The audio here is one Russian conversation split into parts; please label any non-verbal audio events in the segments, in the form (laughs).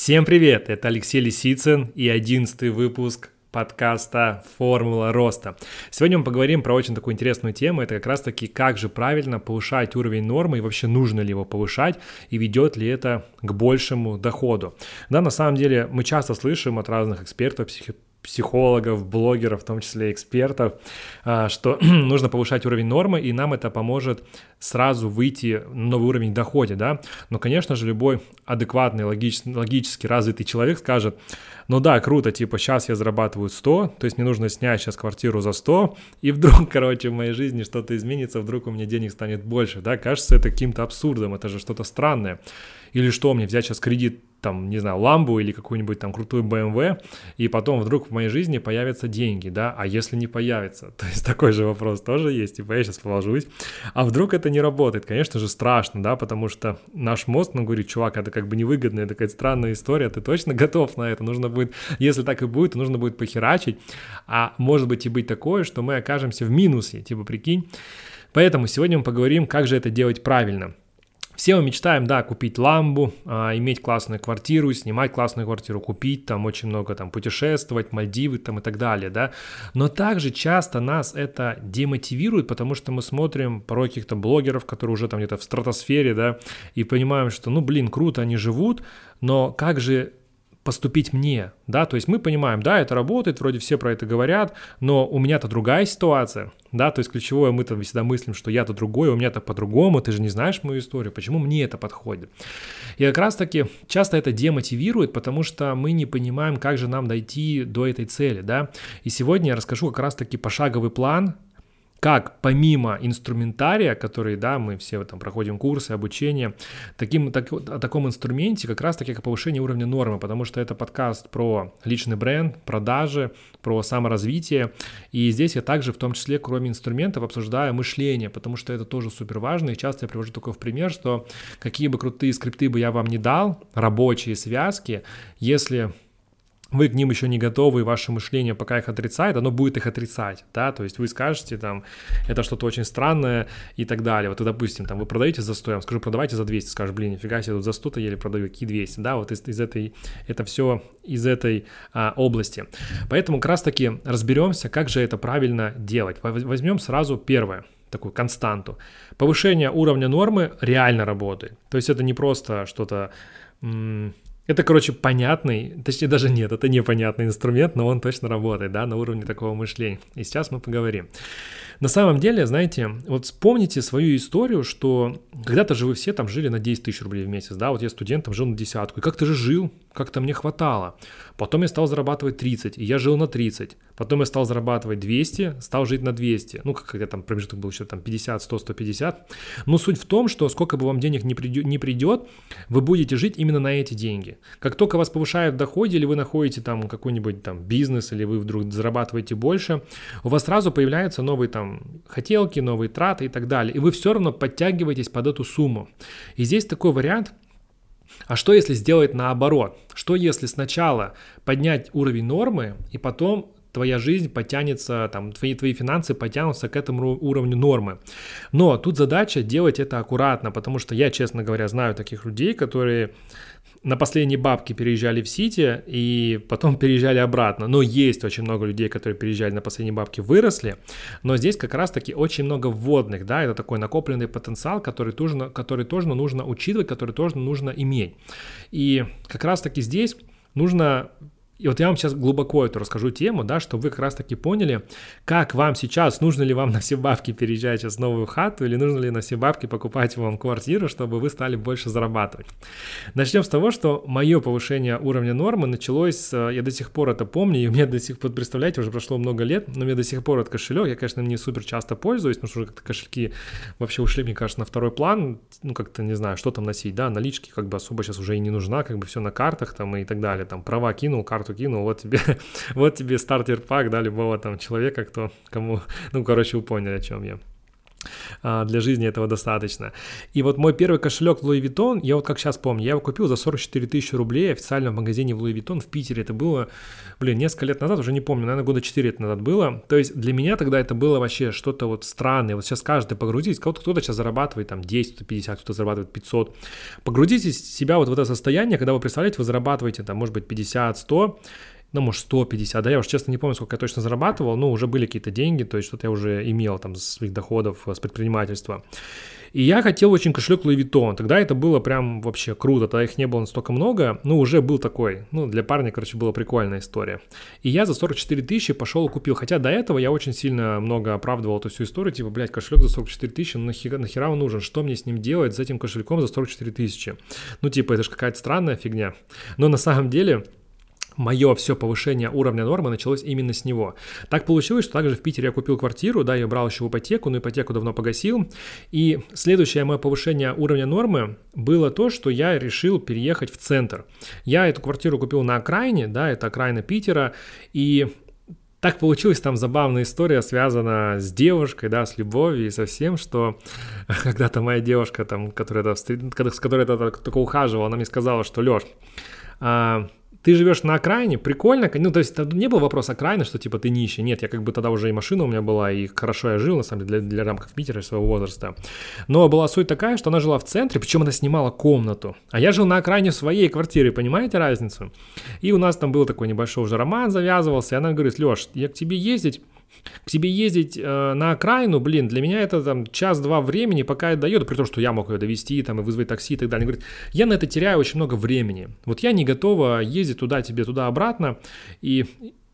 Всем привет, это Алексей Лисицын и одиннадцатый выпуск подкаста «Формула роста». Сегодня мы поговорим про очень такую интересную тему, это как раз-таки как же правильно повышать уровень нормы и вообще нужно ли его повышать и ведет ли это к большему доходу. Да, на самом деле мы часто слышим от разных экспертов, психи психологов, блогеров, в том числе экспертов, а, что (clears throat) нужно повышать уровень нормы, и нам это поможет сразу выйти на новый уровень в доходе, да. Но, конечно же, любой адекватный, логич, логически развитый человек скажет, ну да, круто, типа, сейчас я зарабатываю 100, то есть мне нужно снять сейчас квартиру за 100, и вдруг, (laughs) короче, в моей жизни что-то изменится, вдруг у меня денег станет больше, да, кажется это каким-то абсурдом, это же что-то странное. Или что, мне взять сейчас кредит там, не знаю, ламбу или какую-нибудь там крутую BMW, и потом вдруг в моей жизни появятся деньги, да, а если не появится? (laughs) То есть такой же вопрос тоже есть, типа я сейчас положусь, а вдруг это не работает? Конечно же страшно, да, потому что наш мозг, ну, говорит, чувак, это как бы невыгодно, это какая-то странная история, ты точно готов на это? Нужно будет, если так и будет, то нужно будет похерачить, а может быть и быть такое, что мы окажемся в минусе, типа прикинь. Поэтому сегодня мы поговорим, как же это делать правильно – все мы мечтаем, да, купить ламбу, а, иметь классную квартиру, снимать классную квартиру, купить там очень много там путешествовать, Мальдивы там и так далее, да. Но также часто нас это демотивирует, потому что мы смотрим порой каких-то блогеров, которые уже там где-то в стратосфере, да, и понимаем, что, ну, блин, круто они живут, но как же поступить мне, да, то есть мы понимаем, да, это работает, вроде все про это говорят, но у меня-то другая ситуация, да, то есть ключевое мы там всегда мыслим, что я-то другой, у меня-то по-другому, ты же не знаешь мою историю, почему мне это подходит. И как раз-таки часто это демотивирует, потому что мы не понимаем, как же нам дойти до этой цели, да, и сегодня я расскажу как раз-таки пошаговый план, как помимо инструментария, который, да, мы все там проходим курсы, обучение, таким, так, о таком инструменте как раз-таки как повышение уровня нормы, потому что это подкаст про личный бренд, продажи, про саморазвитие, и здесь я также в том числе, кроме инструментов, обсуждаю мышление, потому что это тоже супер важно, и часто я привожу такой в пример, что какие бы крутые скрипты бы я вам не дал, рабочие связки, если вы к ним еще не готовы, и ваше мышление пока их отрицает, оно будет их отрицать, да, то есть вы скажете там, это что-то очень странное и так далее. Вот, допустим, там вы продаете за 100, я вам скажу, продавайте за 200, скажешь, блин, нифига себе, тут за 100-то еле продаю, какие 200, да, вот из, из этой, это все из этой а, области. Поэтому как раз-таки разберемся, как же это правильно делать. Возьмем сразу первое, такую константу. Повышение уровня нормы реально работает. То есть это не просто что-то это, короче, понятный, точнее даже нет, это непонятный инструмент, но он точно работает, да, на уровне такого мышления. И сейчас мы поговорим. На самом деле, знаете, вот вспомните свою историю, что когда-то же вы все там жили на 10 тысяч рублей в месяц, да, вот я студентом жил на десятку, и как-то же жил, как-то мне хватало. Потом я стал зарабатывать 30, и я жил на 30. Потом я стал зарабатывать 200, стал жить на 200. Ну, как я там промежуток был еще там 50, 100, 150. Но суть в том, что сколько бы вам денег не придет, не придет, вы будете жить именно на эти деньги. Как только вас повышают в или вы находите там какой-нибудь там бизнес, или вы вдруг зарабатываете больше, у вас сразу появляются новые там хотелки, новые траты и так далее. И вы все равно подтягиваетесь под эту сумму. И здесь такой вариант, а что если сделать наоборот? Что если сначала поднять уровень нормы и потом твоя жизнь потянется, там, твои, твои финансы потянутся к этому уровню нормы. Но тут задача делать это аккуратно, потому что я, честно говоря, знаю таких людей, которые на последние бабки переезжали в Сити и потом (laughs) переезжали обратно. Но есть очень много людей, которые переезжали на последние бабки, выросли. Но здесь как раз-таки очень много вводных, да, это такой накопленный потенциал, который тоже, который тоже нужно учитывать, который тоже нужно иметь. И как раз-таки здесь нужно и вот я вам сейчас глубоко эту расскажу тему, да, чтобы вы как раз-таки поняли, как вам сейчас, нужно ли вам на все бабки переезжать сейчас в новую хату, или нужно ли на все бабки покупать вам квартиру, чтобы вы стали больше зарабатывать. Начнем с того, что мое повышение уровня нормы началось, я до сих пор это помню, и у меня до сих пор, представляете, уже прошло много лет, но у меня до сих пор этот кошелек, я, конечно, не супер часто пользуюсь, потому что уже как-то кошельки вообще ушли, мне кажется, на второй план, ну, как-то, не знаю, что там носить, да, налички как бы особо сейчас уже и не нужна, как бы все на картах там и так далее, там права кинул, карту карту кинул, вот тебе, (laughs) вот тебе стартер пак, да, любого там человека, кто, кому, ну, короче, вы поняли, о чем я. А, для жизни этого достаточно. И вот мой первый кошелек Louis Vuitton, я вот как сейчас помню, я его купил за 44 тысячи рублей официально в магазине в Louis Vuitton в Питере. Это было, блин, несколько лет назад, уже не помню, наверное, года 4 лет назад было. То есть для меня тогда это было вообще что-то вот странное. Вот сейчас каждый погрузитесь, кто-то сейчас зарабатывает там 10, кто 50, кто-то зарабатывает 500. Погрузите себя вот в это состояние, когда вы представляете, вы зарабатываете там, может быть, 50, 100, ну, может, 150, да, я уже честно не помню, сколько я точно зарабатывал, но уже были какие-то деньги, то есть что-то я уже имел там с своих доходов, с предпринимательства. И я хотел очень кошелек Louis Vuitton. Тогда это было прям вообще круто. Тогда их не было настолько много. Ну, уже был такой. Ну, для парня, короче, была прикольная история. И я за 44 тысячи пошел и купил. Хотя до этого я очень сильно много оправдывал эту всю историю. Типа, блядь, кошелек за 44 тысячи, ну нахера, нахера он нужен? Что мне с ним делать, с этим кошельком за 44 тысячи? Ну, типа, это же какая-то странная фигня. Но на самом деле мое все повышение уровня нормы началось именно с него. Так получилось, что также в Питере я купил квартиру, да, я брал еще в ипотеку, но ипотеку давно погасил. И следующее мое повышение уровня нормы было то, что я решил переехать в центр. Я эту квартиру купил на окраине, да, это окраина Питера, и так получилась там забавная история, связана с девушкой, да, с любовью и со всем, что (laughs) когда-то моя девушка, там, которая, с которой я только ухаживал, она мне сказала, что, Леш, а, ты живешь на окраине, прикольно, ну, то есть не был вопрос окраины, что типа ты нищий, нет, я как бы тогда уже и машина у меня была, и хорошо я жил, на самом деле, для, для рамков Питера своего возраста, но была суть такая, что она жила в центре, причем она снимала комнату, а я жил на окраине своей квартиры, понимаете разницу? И у нас там был такой небольшой уже роман завязывался, и она говорит, Леш, я к тебе ездить к тебе ездить э, на окраину, блин, для меня это там час-два времени, пока это дает, при том, что я мог ее довести там и вызвать такси и так далее. Они я на это теряю очень много времени. Вот я не готова ездить туда, тебе туда-обратно. И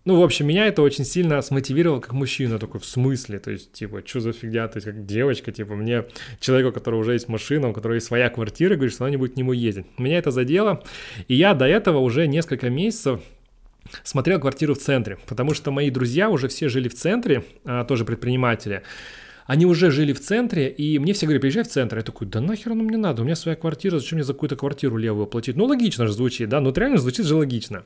ну, в общем, меня это очень сильно смотивировало как мужчина, такой, в смысле, то есть, типа, что за фигня, то есть, как девочка, типа, мне, человеку, у которого уже есть машина, у которого есть своя квартира, говорит, что она не будет к нему ездить. Меня это задело, и я до этого уже несколько месяцев смотрел квартиру в центре, потому что мои друзья уже все жили в центре, а, тоже предприниматели они уже жили в центре, и мне все говорили, приезжай в центр. Я такой, да нахер оно мне надо, у меня своя квартира, зачем мне за какую-то квартиру левую платить? Ну, логично же звучит, да, ну, реально звучит же логично.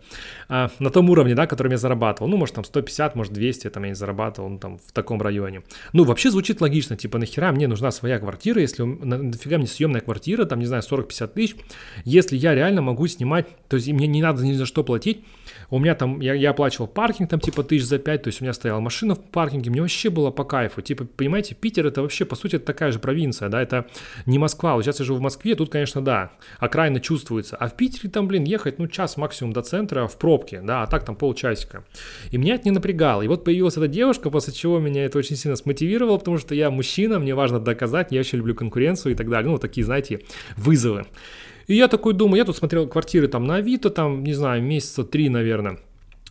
А, на том уровне, да, которым я зарабатывал, ну, может, там 150, может, 200, там я не зарабатывал, ну, там, в таком районе. Ну, вообще звучит логично, типа, нахера мне нужна своя квартира, если нафига мне съемная квартира, там, не знаю, 40-50 тысяч, если я реально могу снимать, то есть мне не надо ни за что платить, у меня там, я, я оплачивал паркинг там типа тысяч за пять, то есть у меня стояла машина в паркинге, мне вообще было по кайфу, типа, понимаете, Питер это вообще, по сути, это такая же провинция, да, это не Москва. Вот сейчас я живу в Москве, тут, конечно, да, окраина чувствуется. А в Питере там, блин, ехать, ну, час максимум до центра в пробке, да, а так там полчасика. И меня это не напрягало. И вот появилась эта девушка, после чего меня это очень сильно смотивировало, потому что я мужчина, мне важно доказать, я очень люблю конкуренцию и так далее. Ну, такие, знаете, вызовы. И я такой думаю, я тут смотрел квартиры там на Авито, там, не знаю, месяца три, наверное,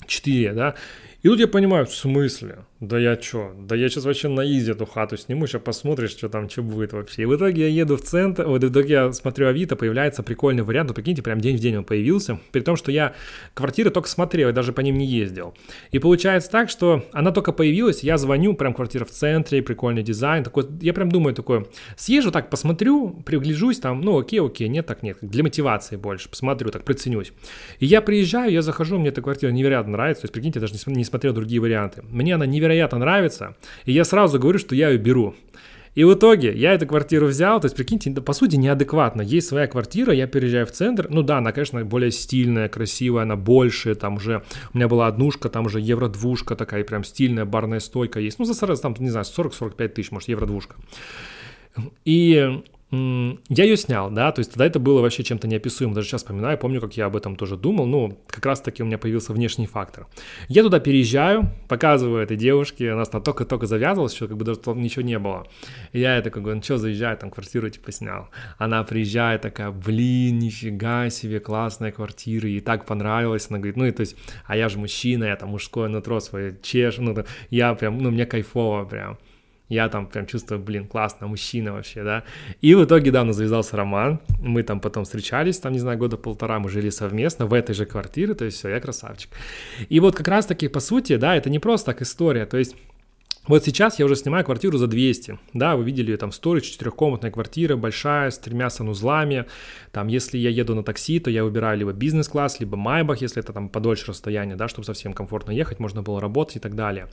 четыре, да, и тут я понимаю, в смысле? Да я чё? Да я сейчас вообще на изи эту хату сниму, сейчас посмотришь, что там, что будет вообще. И в итоге я еду в центр, вот в итоге я смотрю Авито, появляется прикольный вариант, ну прикиньте, прям день в день он появился, при том, что я квартиры только смотрел, я даже по ним не ездил. И получается так, что она только появилась, я звоню, прям квартира в центре, прикольный дизайн, такой, я прям думаю такой, съезжу так, посмотрю, пригляжусь там, ну окей, окей, нет, так нет, для мотивации больше, посмотрю, так приценюсь. И я приезжаю, я захожу, мне эта квартира невероятно нравится, то есть прикиньте, я даже не смотрел другие варианты. Мне она невероятно нравится, и я сразу говорю, что я ее беру. И в итоге я эту квартиру взял, то есть, прикиньте, по сути, неадекватно. Есть своя квартира, я переезжаю в центр. Ну да, она, конечно, более стильная, красивая, она больше, там уже, у меня была однушка, там уже евро-двушка такая, прям стильная, барная стойка есть. Ну, за, там, не знаю, 40-45 тысяч, может, евро-двушка. И я ее снял, да, то есть тогда это было вообще чем-то неописуемым, даже сейчас вспоминаю, помню, как я об этом тоже думал, ну, как раз-таки у меня появился внешний фактор. Я туда переезжаю, показываю этой девушке, она там только-только завязывалась, еще как бы даже ничего не было. И я такой говорю, ну что, заезжай, там квартиру типа снял. Она приезжает такая, блин, нифига себе, классная квартира, ей так понравилось, она говорит, ну, и то есть, а я же мужчина, я там мужское нутро свое чешу, ну, я прям, ну, мне кайфово прям я там прям чувствую, блин, классно, мужчина вообще, да. И в итоге, да, у нас завязался роман, мы там потом встречались, там, не знаю, года полтора мы жили совместно в этой же квартире, то есть все, я красавчик. И вот как раз-таки, по сути, да, это не просто так история, то есть Вот сейчас я уже снимаю квартиру за 200, да, вы видели там сторич, четырехкомнатная квартира, большая, с тремя санузлами, там, если я еду на такси, то я выбираю либо бизнес-класс, либо майбах, если это там подольше расстояние, да, чтобы совсем комфортно ехать, можно было работать и так далее.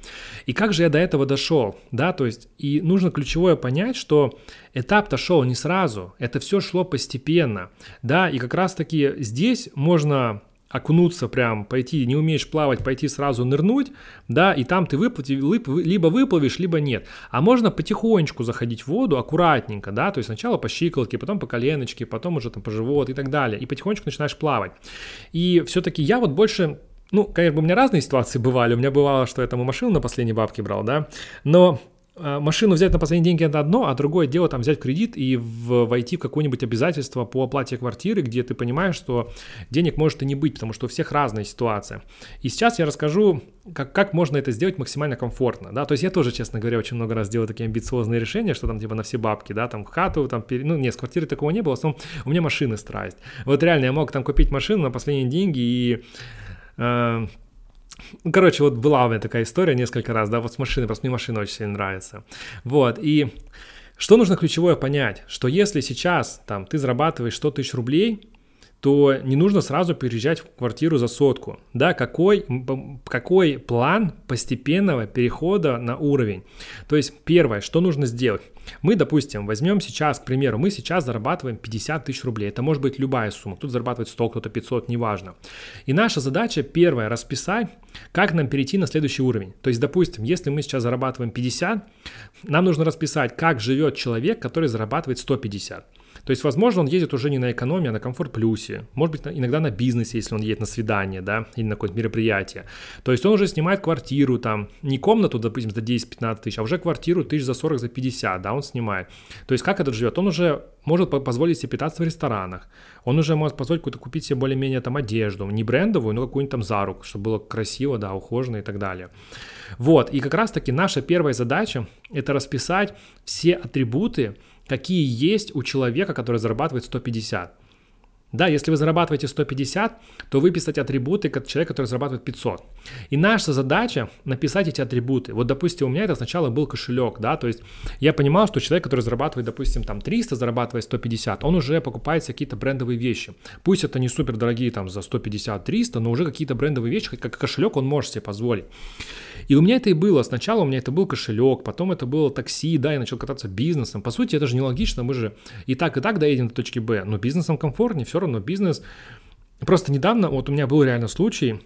И как же я до этого дошел, да, то есть, и нужно ключевое понять, что этап-то шел не сразу, это все шло постепенно, да, и как раз-таки здесь можно окунуться прям, пойти, не умеешь плавать, пойти сразу нырнуть, да, и там ты выплати, либо выплывешь, либо нет. А можно потихонечку заходить в воду, аккуратненько, да, то есть сначала по щиколотке, потом по коленочке, потом уже там по живот и так далее, и потихонечку начинаешь плавать. И все-таки я вот больше ну, конечно, у меня разные ситуации бывали. У меня бывало, что я там машину на последней бабке брал, да. Но машину взять на последние деньги это одно, а другое дело там взять кредит и в, войти в какое-нибудь обязательство по оплате квартиры, где ты понимаешь, что денег может и не быть, потому что у всех разная ситуация. И сейчас я расскажу, как, как можно это сделать максимально комфортно, да, то есть я тоже, честно говоря, очень много раз делал такие амбициозные решения, что там типа на все бабки, да, там хату, там, пере... ну нет, с квартиры такого не было, в основном у меня машины страсть. Вот реально я мог там купить машину на последние деньги и э, ну, короче, вот была у меня такая история несколько раз, да, вот с машиной, просто мне машина очень сильно нравится. Вот, и что нужно ключевое понять, что если сейчас там ты зарабатываешь 100 тысяч рублей, то не нужно сразу переезжать в квартиру за сотку. Да, какой, какой план постепенного перехода на уровень? То есть первое, что нужно сделать? Мы, допустим, возьмем сейчас, к примеру, мы сейчас зарабатываем 50 тысяч рублей. Это может быть любая сумма. Кто-то зарабатывает 100, кто-то 500, неважно. И наша задача первая расписать, как нам перейти на следующий уровень. То есть, допустим, если мы сейчас зарабатываем 50, нам нужно расписать, как живет человек, который зарабатывает 150. То есть, возможно, он едет уже не на экономии, а на комфорт плюсе. Может быть, иногда на бизнесе, если он едет на свидание, да, или на какое-то мероприятие. То есть он уже снимает квартиру там, не комнату, допустим, за 10-15 тысяч, а уже квартиру тысяч за 40, за 50, да, он снимает. То есть как этот живет? Он уже может позволить себе питаться в ресторанах. Он уже может позволить какую-то купить себе более-менее там одежду, не брендовую, но какую-нибудь там за руку, чтобы было красиво, да, ухоженно и так далее. Вот, и как раз-таки наша первая задача – это расписать все атрибуты, какие есть у человека, который зарабатывает 150. Да, если вы зарабатываете 150, то выписать атрибуты как человек, который зарабатывает 500. И наша задача написать эти атрибуты. Вот, допустим, у меня это сначала был кошелек, да, то есть я понимал, что человек, который зарабатывает, допустим, там 300, зарабатывает 150, он уже покупает какие-то брендовые вещи. Пусть это не супер дорогие там за 150-300, но уже какие-то брендовые вещи, как кошелек он может себе позволить. И у меня это и было. Сначала у меня это был кошелек, потом это было такси, да, я начал кататься бизнесом. По сути, это же нелогично, мы же и так, и так доедем до точки Б, но бизнесом комфортнее, все равно бизнес. Просто недавно, вот у меня был реально случай,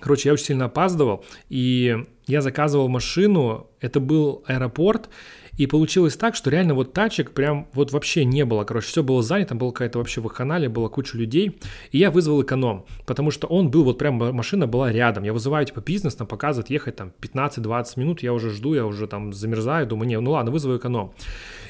Короче, я очень сильно опаздывал, и я заказывал машину, это был аэропорт, и получилось так, что реально вот тачек прям вот вообще не было. Короче, все было занято, была какая-то вообще вахханалия, была куча людей. И я вызвал эконом, потому что он был, вот прям машина была рядом. Я вызываю типа бизнес, там показывает ехать там 15-20 минут, я уже жду, я уже там замерзаю, думаю, не, ну ладно, вызову эконом.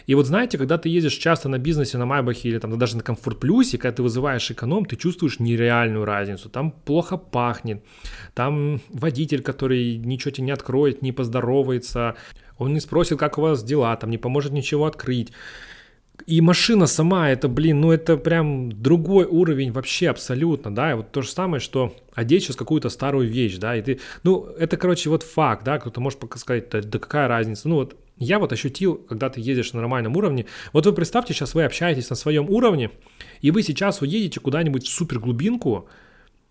И вот знаете, когда ты ездишь часто на бизнесе, на Майбахе или там даже на Комфорт Плюсе, когда ты вызываешь эконом, ты чувствуешь нереальную разницу. Там плохо пахнет, там водитель, который ничего тебе не откроет, не поздоровается, он не спросит, как у вас дела, там не поможет ничего открыть. И машина сама, это, блин, ну это прям другой уровень вообще абсолютно, да, и вот то же самое, что одеть сейчас какую-то старую вещь, да, и ты, ну, это, короче, вот факт, да, кто-то может сказать, да, да какая разница, ну вот я вот ощутил, когда ты едешь на нормальном уровне, вот вы представьте, сейчас вы общаетесь на своем уровне, и вы сейчас уедете куда-нибудь в супер глубинку,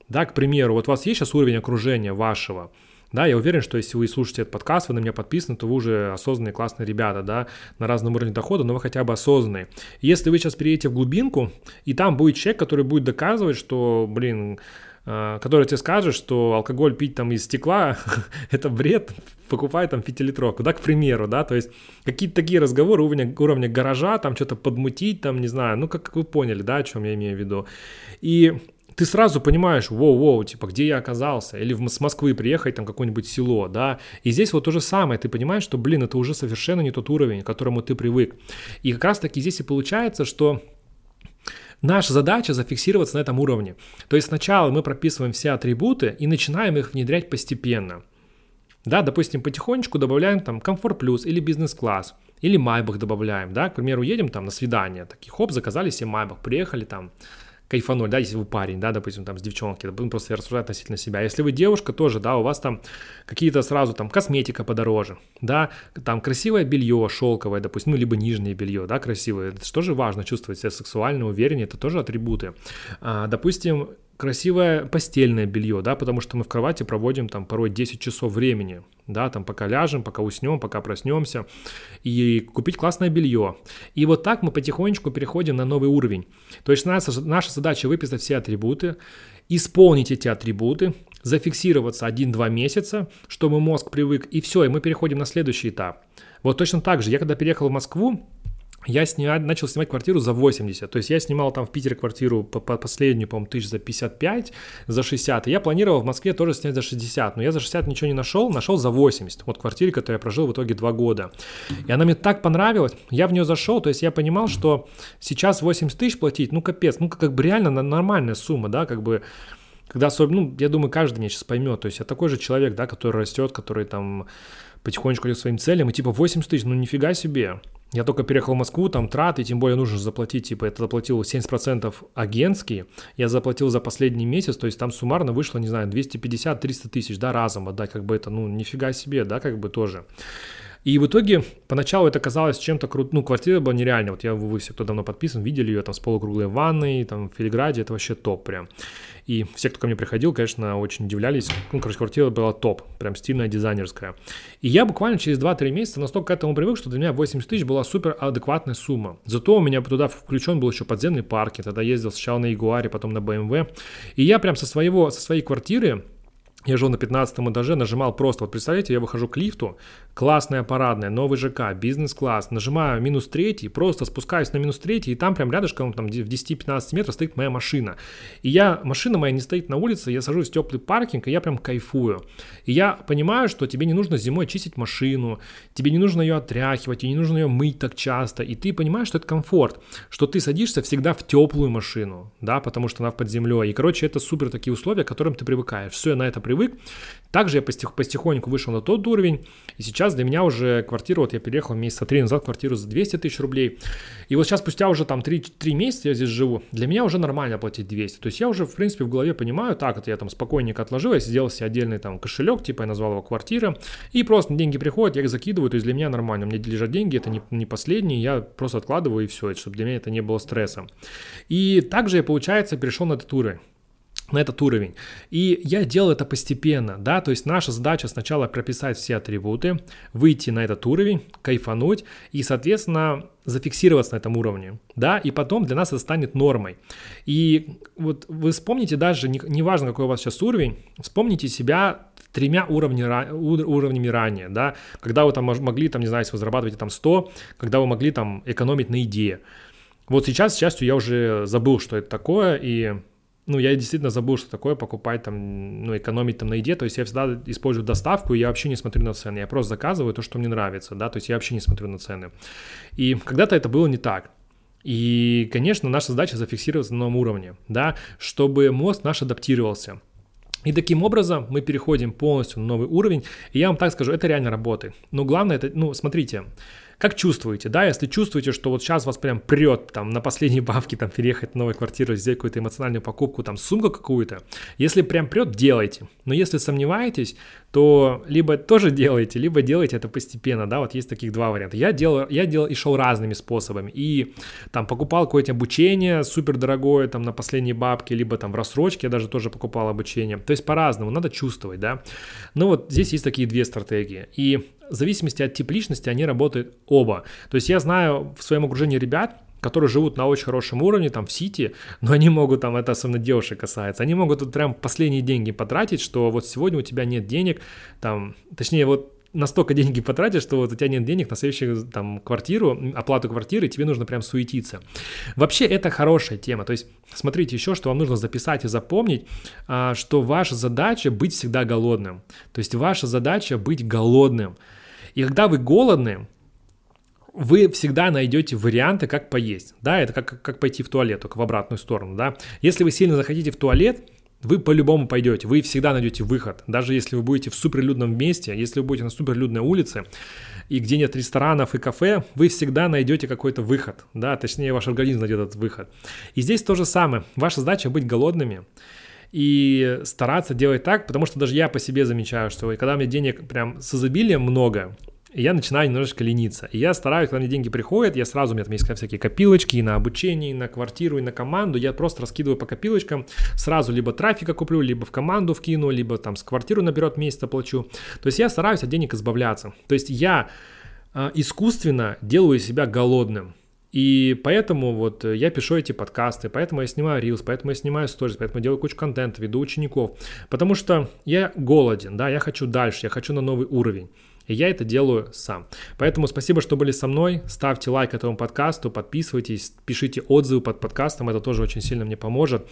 да, к примеру, вот у вас есть сейчас уровень окружения вашего, да, я уверен, что если вы слушаете этот подкаст, вы на меня подписаны, то вы уже осознанные, классные ребята, да, на разном уровне дохода, но вы хотя бы осознанные. Если вы сейчас перейдете в глубинку, и там будет человек, который будет доказывать, что, блин, э, который тебе скажет, что алкоголь пить там из стекла (laughs) – это бред, покупай там пятилитровку, да, к примеру, да, то есть какие-то такие разговоры уровня, уровня гаража, там что-то подмутить, там, не знаю, ну, как вы поняли, да, о чем я имею в виду. И ты сразу понимаешь, воу-воу, типа, где я оказался, или с Москвы приехать, там, какое-нибудь село, да, и здесь вот то же самое, ты понимаешь, что, блин, это уже совершенно не тот уровень, к которому ты привык. И как раз-таки здесь и получается, что Наша задача зафиксироваться на этом уровне. То есть сначала мы прописываем все атрибуты и начинаем их внедрять постепенно. Да, допустим, потихонечку добавляем там комфорт плюс или бизнес-класс, или майбах добавляем, да, к примеру, едем там на свидание, такие, хоп, заказали себе майбах, приехали там, кайфануть, да, если вы парень, да, допустим, там, с девчонки, ну, просто я рассуждаю относительно себя. Если вы девушка, тоже, да, у вас там какие-то сразу там косметика подороже, да, там красивое белье шелковое, допустим, ну, либо нижнее белье, да, красивое, это тоже важно, чувствовать себя сексуально, увереннее, это тоже атрибуты. А, допустим, красивое постельное белье, да, потому что мы в кровати проводим там порой 10 часов времени, да, там пока ляжем, пока уснем, пока проснемся, и купить классное белье. И вот так мы потихонечку переходим на новый уровень. То есть наша, наша задача выписать все атрибуты, исполнить эти атрибуты, зафиксироваться 1-2 месяца, чтобы мозг привык, и все, и мы переходим на следующий этап. Вот точно так же, я когда переехал в Москву, я сня... начал снимать квартиру за 80. То есть я снимал там в Питере квартиру по, по последнюю, по-моему, тысяч за 55, за 60. И я планировал в Москве тоже снять за 60. Но я за 60 ничего не нашел, нашел за 80. Вот квартире, которую я прожил в итоге 2 года. И она мне так понравилась. Я в нее зашел, то есть я понимал, что сейчас 80 тысяч платить, ну капец, ну как бы реально нормальная сумма, да, как бы когда особенно, ну, я думаю, каждый меня сейчас поймет, то есть я такой же человек, да, который растет, который там потихонечку идет своим целям, и типа 80 тысяч, ну нифига себе. Я только переехал в Москву, там траты, тем более нужно заплатить, типа, это заплатил 70% агентские, я заплатил за последний месяц, то есть там суммарно вышло, не знаю, 250-300 тысяч, да, разом отдать, как бы это, ну, нифига себе, да, как бы тоже. И в итоге поначалу это казалось чем-то крутым. Ну, квартира была нереальная. Вот я, вы все, кто давно подписан, видели ее там с полукруглой ванной, там в Филиграде, это вообще топ прям. И все, кто ко мне приходил, конечно, очень удивлялись. Ну, короче, квартира была топ, прям стильная, дизайнерская. И я буквально через 2-3 месяца настолько к этому привык, что для меня 80 тысяч была супер адекватная сумма. Зато у меня туда включен был еще подземный парк. Я тогда ездил сначала на Ягуаре, потом на BMW. И я прям со, своего, со своей квартиры я жил на 15 этаже, нажимал просто, вот представляете, я выхожу к лифту, классная парадная, новый ЖК, бизнес-класс, нажимаю минус третий, просто спускаюсь на минус третий, и там прям рядышком, там в 10-15 метров стоит моя машина. И я, машина моя не стоит на улице, я сажусь в теплый паркинг, и я прям кайфую. И я понимаю, что тебе не нужно зимой чистить машину, тебе не нужно ее отряхивать, и не нужно ее мыть так часто, и ты понимаешь, что это комфорт, что ты садишься всегда в теплую машину, да, потому что она под землей. И, короче, это супер такие условия, к которым ты привыкаешь. Все, я на это привык. Также я постих, потихоньку вышел на тот уровень, и сейчас для меня уже квартира, вот я переехал месяца три назад, квартиру за 200 тысяч рублей, и вот сейчас спустя уже там 3, 3 месяца я здесь живу, для меня уже нормально платить 200, то есть я уже, в принципе, в голове понимаю, так, это я там спокойненько отложил, я сделал себе отдельный там кошелек, типа я назвал его квартира, и просто деньги приходят, я их закидываю, то есть для меня нормально, у меня лежат деньги, это не, не последние, я просто откладываю и все, чтобы для меня это не было стрессом. И также я, получается, перешел на этот уровень на этот уровень. И я делал это постепенно, да, то есть наша задача сначала прописать все атрибуты, выйти на этот уровень, кайфануть и, соответственно, зафиксироваться на этом уровне, да, и потом для нас это станет нормой. И вот вы вспомните даже, неважно, не какой у вас сейчас уровень, вспомните себя тремя уровня, уровнями ранее, да, когда вы там могли, там, не знаю, если вы зарабатываете там 100, когда вы могли там экономить на идее. Вот сейчас, к счастью, я уже забыл, что это такое, и ну, я действительно забыл, что такое покупать там, ну, экономить там на еде, то есть я всегда использую доставку, и я вообще не смотрю на цены, я просто заказываю то, что мне нравится, да, то есть я вообще не смотрю на цены. И когда-то это было не так. И, конечно, наша задача зафиксироваться на новом уровне, да, чтобы мозг наш адаптировался. И таким образом мы переходим полностью на новый уровень. И я вам так скажу, это реально работает. Но главное, это, ну, смотрите, как чувствуете, да, если чувствуете, что вот сейчас вас прям прет там на последние бабки там переехать в новую квартиру, сделать какую-то эмоциональную покупку, там сумку какую-то, если прям прет, делайте. Но если сомневаетесь, то либо тоже делайте, либо делайте это постепенно, да, вот есть таких два варианта. Я делал, я делал и шел разными способами, и там покупал какое-то обучение супер дорогое, там на последние бабки, либо там в рассрочке я даже тоже покупал обучение, то есть по-разному, надо чувствовать, да. Но вот здесь есть такие две стратегии, и в зависимости от типа личности они работают оба. То есть я знаю в своем окружении ребят, которые живут на очень хорошем уровне, там, в Сити, но они могут, там, это особенно девушек касается, они могут вот прям последние деньги потратить, что вот сегодня у тебя нет денег, там, точнее, вот настолько деньги потратишь, что вот у тебя нет денег на следующую там квартиру, оплату квартиры, тебе нужно прям суетиться. Вообще это хорошая тема, то есть смотрите еще, что вам нужно записать и запомнить, а, что ваша задача быть всегда голодным, то есть ваша задача быть голодным. И когда вы голодны, вы всегда найдете варианты, как поесть. Да, это как, как пойти в туалет, только в обратную сторону. Да. Если вы сильно захотите в туалет, вы по-любому пойдете, вы всегда найдете выход. Даже если вы будете в суперлюдном месте, если вы будете на суперлюдной улице, и где нет ресторанов и кафе, вы всегда найдете какой-то выход, да, точнее ваш организм найдет этот выход. И здесь то же самое. Ваша задача быть голодными и стараться делать так, потому что даже я по себе замечаю, что когда у меня денег прям с изобилием много, и я начинаю немножечко лениться. И я стараюсь, когда мне деньги приходят, я сразу, у меня там есть всякие копилочки и на обучение, и на квартиру, и на команду, я просто раскидываю по копилочкам, сразу либо трафика куплю, либо в команду вкину, либо там с квартиру наперед месяц оплачу. То есть я стараюсь от денег избавляться. То есть я э, искусственно делаю себя голодным. И поэтому вот я пишу эти подкасты, поэтому я снимаю рилс, поэтому я снимаю сторис, поэтому я делаю кучу контента, веду учеников. Потому что я голоден, да, я хочу дальше, я хочу на новый уровень. И я это делаю сам. Поэтому спасибо, что были со мной. Ставьте лайк этому подкасту, подписывайтесь, пишите отзывы под подкастом. Это тоже очень сильно мне поможет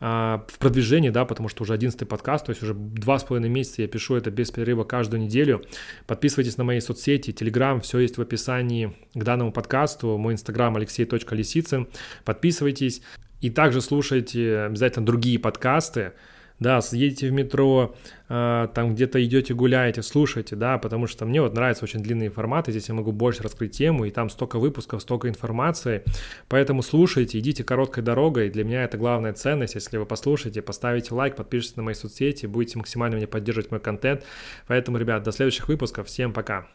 а, в продвижении, да, потому что уже 11 подкаст, то есть уже два с половиной месяца я пишу это без перерыва каждую неделю. Подписывайтесь на мои соцсети, Телеграм, все есть в описании к данному подкасту, мой инстаграм алексей.лисицын. Подписывайтесь и также слушайте обязательно другие подкасты, да, едете в метро, э, там где-то идете гуляете, слушайте, да, потому что мне вот нравятся очень длинные форматы, здесь я могу больше раскрыть тему, и там столько выпусков, столько информации, поэтому слушайте, идите короткой дорогой, для меня это главная ценность, если вы послушаете, поставите лайк, подпишитесь на мои соцсети, будете максимально меня поддерживать мой контент, поэтому, ребят, до следующих выпусков, всем пока!